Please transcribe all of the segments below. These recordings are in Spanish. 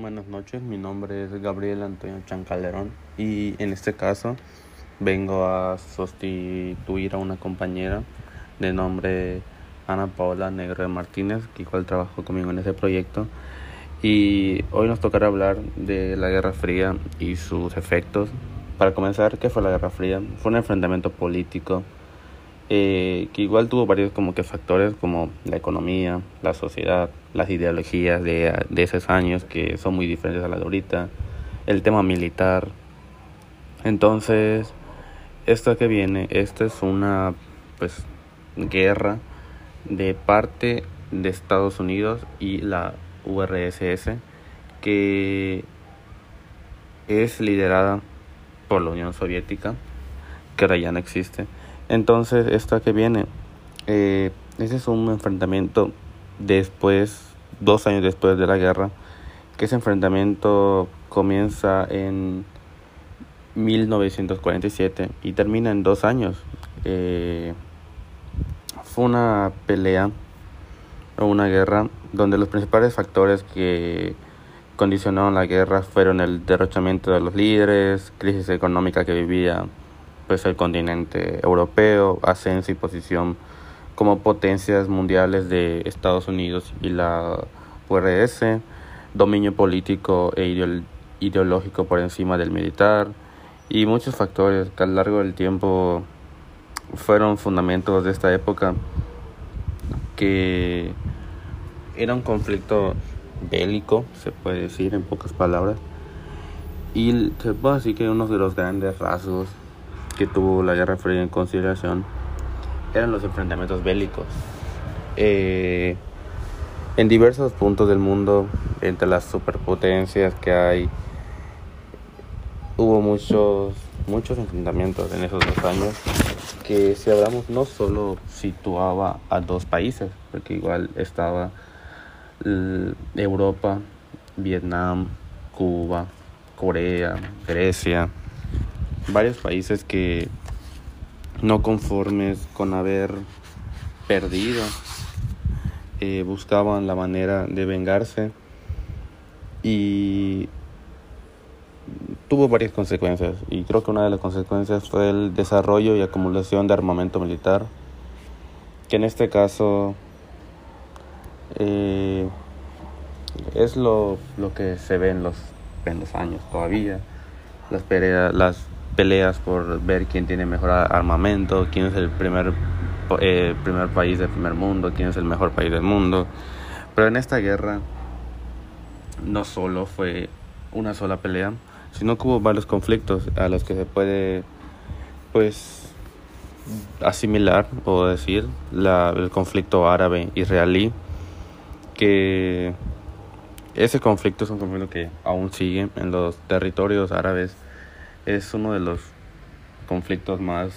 Buenas noches, mi nombre es Gabriel Antonio Chancalderón y en este caso vengo a sustituir a una compañera de nombre Ana Paola Negro de Martínez, que igual trabajó conmigo en ese proyecto. Y hoy nos tocará hablar de la Guerra Fría y sus efectos. Para comenzar, ¿qué fue la Guerra Fría? Fue un enfrentamiento político eh, que igual tuvo varios como que factores como la economía, la sociedad, las ideologías de, de esos años que son muy diferentes a las de ahorita, el tema militar. Entonces, esto que viene, esta es una pues guerra de parte de Estados Unidos y la URSS que es liderada por la Unión Soviética, que ahora ya no existe. Entonces, esto que viene, eh, ese es un enfrentamiento después, dos años después de la guerra, que ese enfrentamiento comienza en 1947 y termina en dos años. Eh, fue una pelea o una guerra donde los principales factores que condicionaron la guerra fueron el derrochamiento de los líderes, crisis económica que vivía pues el continente europeo, ascenso y posición como potencias mundiales de Estados Unidos y la URSS, dominio político e ideológico por encima del militar y muchos factores que a lo largo del tiempo fueron fundamentos de esta época que era un conflicto bélico, se puede decir en pocas palabras, y se puede decir que uno de los grandes rasgos que tuvo la Guerra Fría en consideración eran los enfrentamientos bélicos. Eh, en diversos puntos del mundo, entre las superpotencias que hay, hubo muchos, muchos enfrentamientos en esos dos años que si hablamos no solo situaba a dos países, porque igual estaba Europa, Vietnam, Cuba, Corea, Grecia, varios países que no conformes con haber perdido. Eh, buscaban la manera de vengarse y tuvo varias consecuencias. Y creo que una de las consecuencias fue el desarrollo y acumulación de armamento militar que en este caso eh, es lo, lo, que se ve en los, en los años todavía. Las, las peleas por ver quién tiene mejor armamento, quién es el primer, eh, primer país del primer mundo, quién es el mejor país del mundo. Pero en esta guerra no solo fue una sola pelea, sino que hubo varios conflictos a los que se puede pues asimilar o decir el conflicto árabe-israelí que ese conflicto es un conflicto que aún sigue en los territorios árabes es uno de los conflictos más,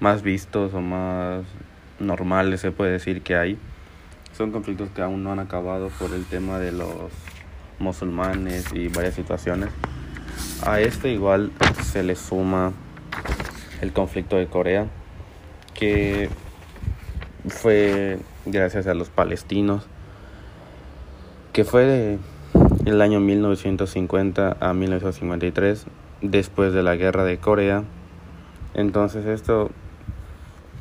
más vistos o más normales, se puede decir, que hay. Son conflictos que aún no han acabado por el tema de los musulmanes y varias situaciones. A este igual se le suma el conflicto de Corea, que fue gracias a los palestinos, que fue de el año 1950 a 1953 después de la guerra de Corea. Entonces esto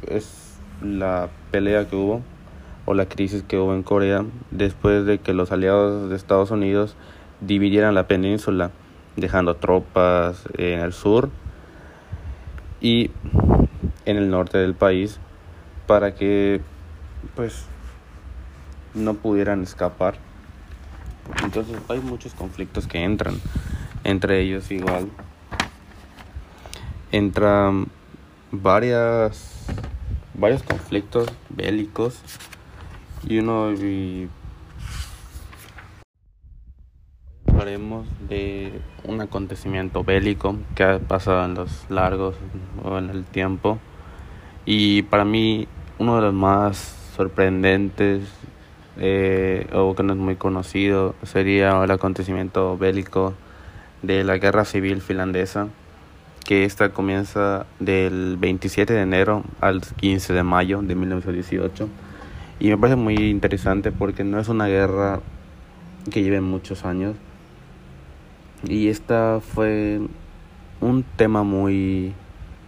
es la pelea que hubo o la crisis que hubo en Corea después de que los aliados de Estados Unidos dividieran la península, dejando tropas en el sur y en el norte del país para que pues no pudieran escapar. Entonces hay muchos conflictos que entran, entre ellos igual entran varias varios conflictos bélicos y uno y hablaremos de un acontecimiento bélico que ha pasado en los largos o en el tiempo. Y para mí uno de los más sorprendentes eh, o que no es muy conocido sería el acontecimiento bélico de la guerra civil finlandesa que esta comienza del 27 de enero al 15 de mayo de 1918 y me parece muy interesante porque no es una guerra que lleve muchos años, Y esta fue un tema muy,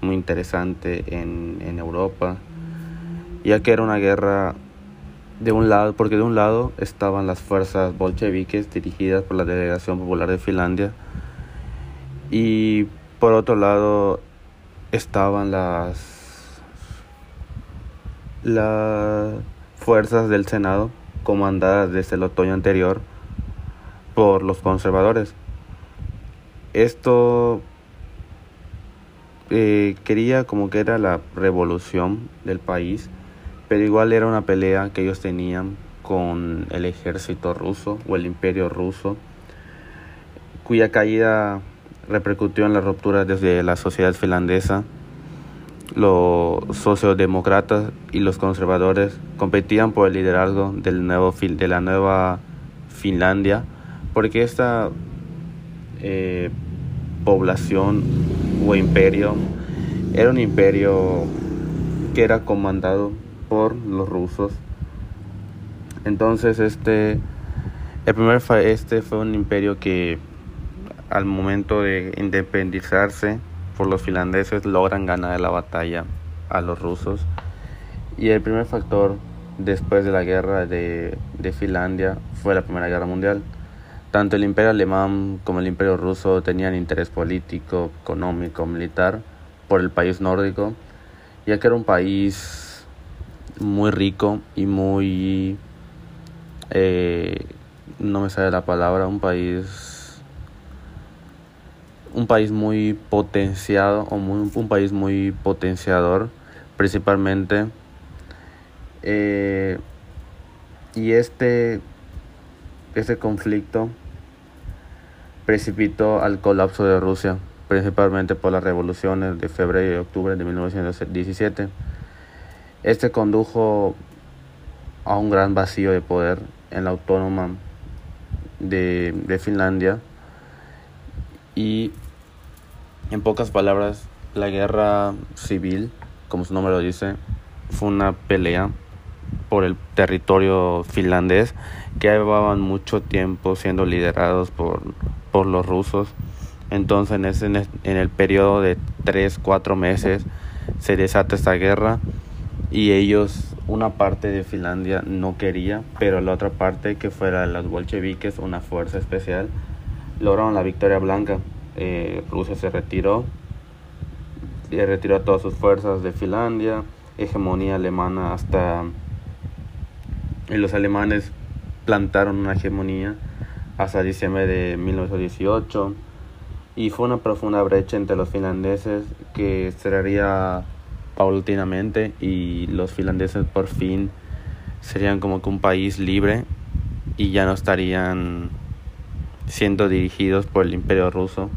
muy interesante en, en Europa, ya que era una guerra de un lado, porque de un lado estaban las fuerzas bolcheviques dirigidas por la Delegación Popular de Finlandia. Y por otro lado estaban las las fuerzas del Senado comandadas desde el otoño anterior por los conservadores. Esto eh, quería como que era la revolución del país pero igual era una pelea que ellos tenían con el ejército ruso o el imperio ruso, cuya caída repercutió en la ruptura desde la sociedad finlandesa. Los socialdemócratas y los conservadores competían por el liderazgo del nuevo, de la nueva Finlandia, porque esta eh, población o imperio era un imperio que era comandado por los rusos. Entonces este el primer este fue un imperio que al momento de independizarse por los finlandeses logran ganar la batalla a los rusos. Y el primer factor después de la guerra de, de Finlandia fue la Primera Guerra Mundial. Tanto el imperio alemán como el imperio ruso tenían interés político, económico, militar por el país nórdico, ya que era un país muy rico y muy eh, no me sale la palabra un país un país muy potenciado o un país muy potenciador principalmente. Eh, y este este conflicto precipitó al colapso de Rusia principalmente por las revoluciones de febrero y octubre de 1917 este condujo a un gran vacío de poder en la autónoma de, de Finlandia y en pocas palabras la guerra civil, como su nombre lo dice, fue una pelea por el territorio finlandés que llevaban mucho tiempo siendo liderados por, por los rusos. Entonces en, ese, en el periodo de 3-4 meses se desata esta guerra y ellos, una parte de Finlandia no quería, pero la otra parte, que fuera los bolcheviques, una fuerza especial, lograron la victoria blanca. Eh, Rusia se retiró, y retiró a todas sus fuerzas de Finlandia, hegemonía alemana hasta... Y los alemanes plantaron una hegemonía hasta diciembre de 1918 y fue una profunda brecha entre los finlandeses que cerraría paulatinamente y los finlandeses por fin serían como que un país libre y ya no estarían siendo dirigidos por el imperio ruso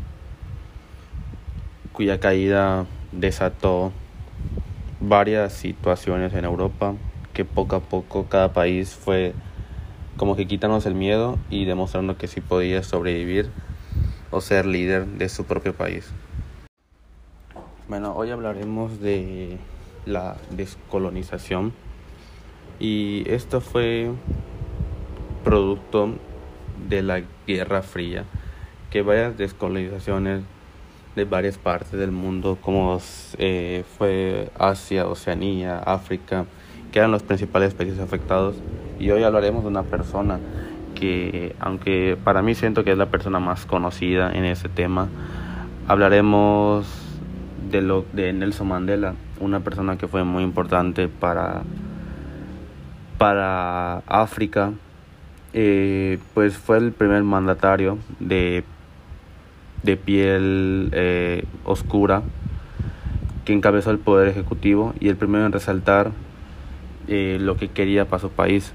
cuya caída desató varias situaciones en Europa que poco a poco cada país fue como que quitarnos el miedo y demostrando que sí podía sobrevivir o ser líder de su propio país. Bueno, hoy hablaremos de la descolonización y esto fue producto de la Guerra Fría, que varias descolonizaciones de varias partes del mundo, como eh, fue Asia, Oceanía, África, que eran los principales países afectados. Y hoy hablaremos de una persona que, aunque para mí siento que es la persona más conocida en ese tema, hablaremos de, lo, de Nelson Mandela, una persona que fue muy importante para, para África, eh, pues fue el primer mandatario de, de piel eh, oscura que encabezó el poder ejecutivo y el primero en resaltar eh, lo que quería para su país.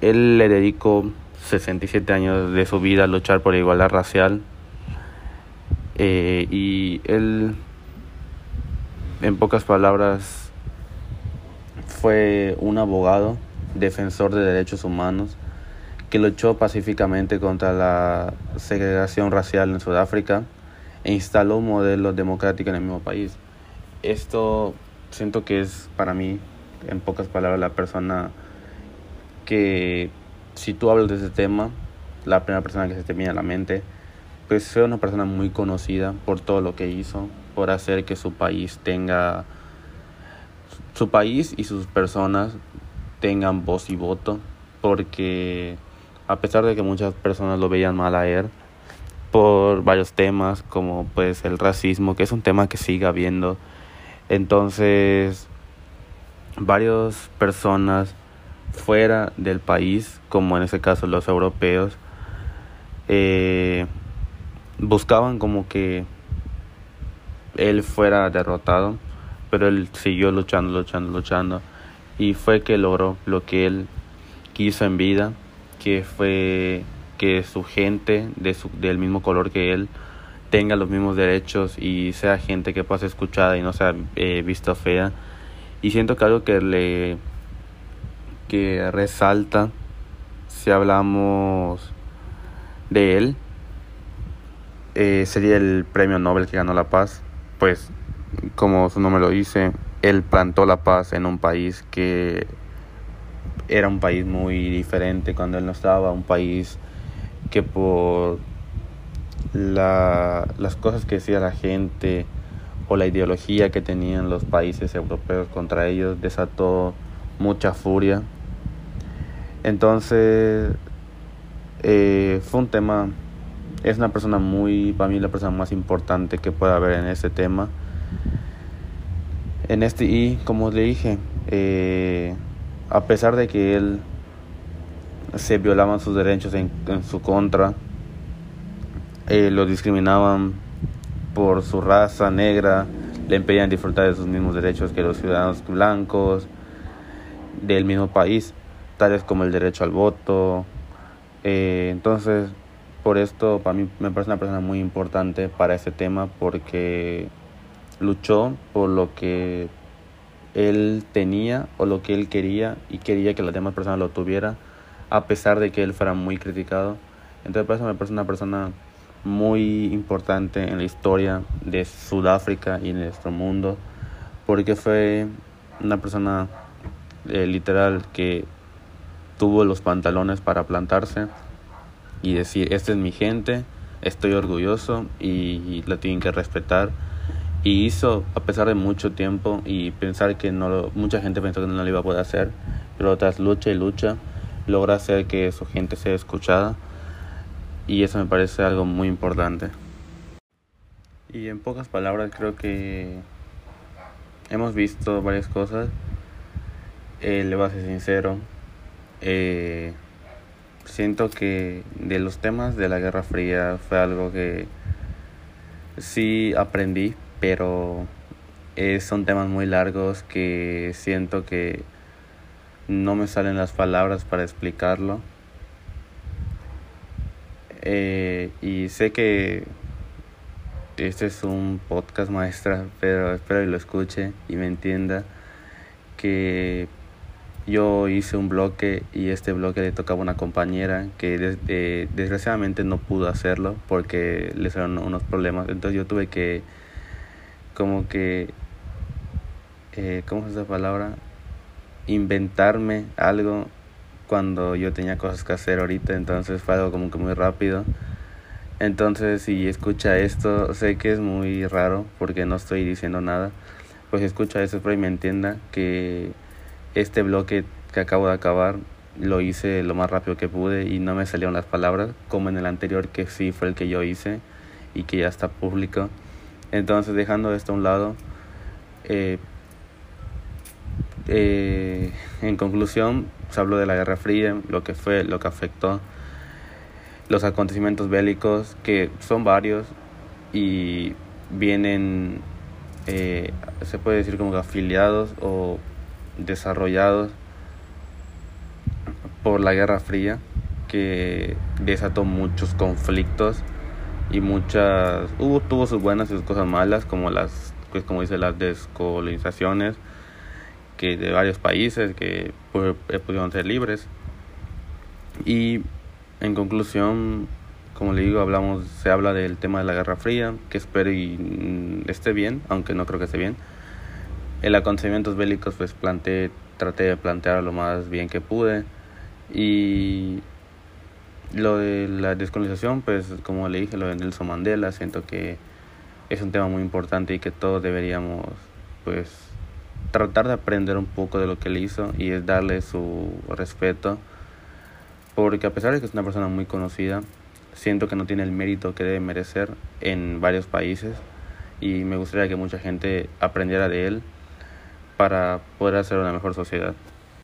Él le dedicó 67 años de su vida a luchar por la igualdad racial y él, en pocas palabras, fue un abogado, defensor de derechos humanos, que luchó pacíficamente contra la segregación racial en Sudáfrica e instaló un modelo democrático en el mismo país. Esto siento que es para mí, en pocas palabras, la persona que si tú hablas de ese tema, la primera persona que se te viene a la mente, pues fue una persona muy conocida por todo lo que hizo, por hacer que su país tenga, su país y sus personas tengan voz y voto, porque a pesar de que muchas personas lo veían mal a él, por varios temas como pues el racismo, que es un tema que sigue habiendo, entonces varias personas fuera del país, como en este caso los europeos, eh, buscaban como que él fuera derrotado, pero él siguió luchando, luchando, luchando y fue que logró lo que él quiso en vida, que fue que su gente de su, del mismo color que él tenga los mismos derechos y sea gente que pueda ser escuchada y no sea eh, vista fea. Y siento que algo que le que resalta si hablamos de él eh, sería el premio Nobel que ganó la paz. Pues, como su nombre lo dice, él plantó la paz en un país que era un país muy diferente cuando él no estaba, un país que por la, las cosas que decía la gente o la ideología que tenían los países europeos contra ellos desató mucha furia. Entonces, eh, fue un tema es una persona muy, para mí la persona más importante que pueda haber en este tema. En este, y como le dije, eh, a pesar de que él se violaban sus derechos en, su contra, eh, lo discriminaban por su raza negra, le impedían disfrutar de sus mismos derechos que los ciudadanos blancos del mismo país, tales como el derecho al voto. Eh, entonces, por esto, para mí me parece una persona muy importante para este tema porque luchó por lo que él tenía o lo que él quería y quería que las demás personas lo tuvieran a pesar de que él fuera muy criticado. Entonces, por eso me parece una persona muy importante en la historia de Sudáfrica y en nuestro mundo porque fue una persona eh, literal que tuvo los pantalones para plantarse y decir, esta es mi gente, estoy orgulloso y, la tienen que respetar. Y hizo, a pesar de mucho tiempo y pensar que no mucha gente pensó que no lo iba a poder hacer, pero tras lucha y lucha, logra hacer que su gente sea escuchada y eso me parece algo muy importante. Y en pocas palabras creo que hemos visto varias cosas. Eh, le voy a ser sincero. Eh, siento que de los temas de la Guerra Fría fue algo que sí aprendí, pero son temas muy largos que siento que no me salen las palabras para explicarlo. Eh, y sé que este es un podcast maestra, pero espero que lo escuche y me entienda que yo hice un bloque y este bloque le tocaba a una compañera que desgraciadamente no pudo hacerlo porque le salieron unos problemas. Entonces yo tuve que como que, eh, ¿cómo es esa palabra? Inventarme algo cuando yo tenía cosas que hacer ahorita. Entonces fue algo como que muy rápido. Entonces si escucha esto, sé que es muy raro porque no estoy diciendo nada. Pues escucha esto, pero me entienda que este bloque que acabo de acabar lo hice lo más rápido que pude y no me salieron las palabras como en el anterior que sí fue el que yo hice y que ya está público. Entonces dejando esto a un lado, eh, eh, en conclusión se habló de la Guerra Fría, lo que fue, lo que afectó, los acontecimientos bélicos que son varios y vienen, eh, se puede decir como afiliados o desarrollados por la Guerra Fría que desató muchos conflictos y muchas hubo tuvo sus buenas y sus cosas malas como las pues como dice las descolonizaciones que de varios países que pues, pudieron ser libres. Y en conclusión como le digo hablamos se habla del tema de la Guerra Fría que espero y mm, esté bien aunque no creo que esté bien. El acontecimientos bélicos pues planteé, traté de plantear lo más bien que pude. Y Lo de la descolonización, pues como le dije, lo de Nelson Mandela, siento que es un tema muy importante y que todos deberíamos pues tratar de aprender un poco de lo que él hizo y es darle su respeto porque a pesar de que es una persona muy conocida siento que no tiene el mérito que debe merecer en varios países y me gustaría que mucha gente aprendiera de él para poder hacer una mejor sociedad.